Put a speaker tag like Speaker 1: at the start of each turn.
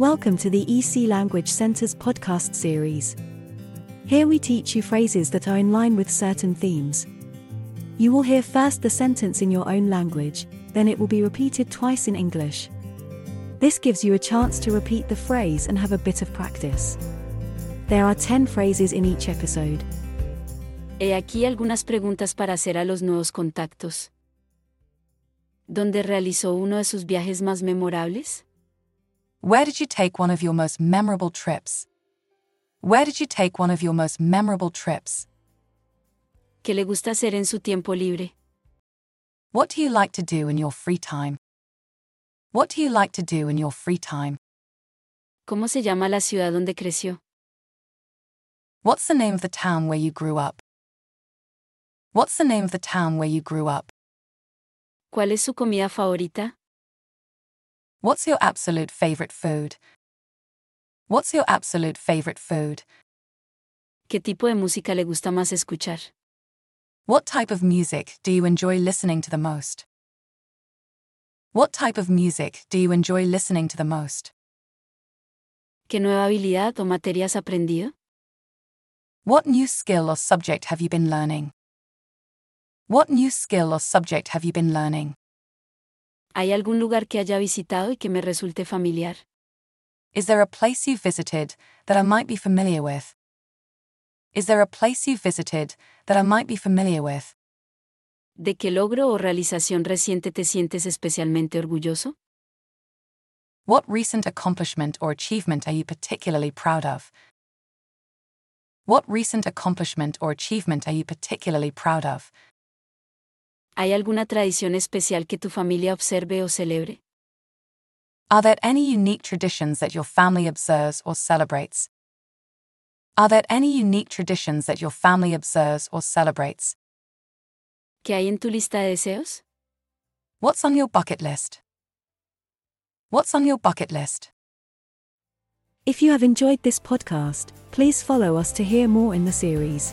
Speaker 1: Welcome to the EC Language Center's podcast series. Here we teach you phrases that are in line with certain themes. You will hear first the sentence in your own language, then it will be repeated twice in English. This gives you a chance to repeat the phrase and have a bit of practice. There are 10 phrases in each episode.
Speaker 2: He aquí algunas preguntas para hacer a los nuevos contactos. ¿Dónde realizó uno de sus viajes más memorables?
Speaker 3: Where did you take one of your most memorable trips? Where did you take one of your most memorable trips?
Speaker 2: ¿Qué le gusta hacer en su tiempo libre?
Speaker 3: What do you like to do in your free time? What do you like to do in your free time?
Speaker 2: ¿Cómo se llama la ciudad donde creció?
Speaker 3: What's the name of the town where you grew up? What's the name of the town where you grew up?
Speaker 2: ¿Cuál es su comida favorita?
Speaker 3: What's your absolute favorite food? What's your absolute favorite food?
Speaker 2: ¿Qué tipo de música le gusta más escuchar?
Speaker 3: What type of music do you enjoy listening to the most? What type of music do you enjoy listening to the most?
Speaker 2: ¿Qué nueva habilidad o materia has aprendido?
Speaker 3: What new skill or subject have you been learning? What new skill or subject have you been learning?
Speaker 2: ¿Hay algún lugar que haya visitado y que me resulte familiar?
Speaker 3: Is there a place you've visited that I might be familiar with? Is there a place you've visited that I might be familiar with?
Speaker 2: ¿De qué logro o realización reciente te sientes especialmente orgulloso?
Speaker 3: What recent accomplishment or achievement are you particularly proud of? What recent accomplishment or achievement are you particularly proud of?
Speaker 2: ¿Hay alguna tradición especial que tu familia observe o celebre?
Speaker 3: Are there any unique traditions that your family observes or celebrates? Are there any unique traditions that your family observes or celebrates?
Speaker 2: ¿Qué hay en tu lista de deseos?
Speaker 3: What's on your bucket list? What's on your bucket list?
Speaker 1: If you have enjoyed this podcast, please follow us to hear more in the series.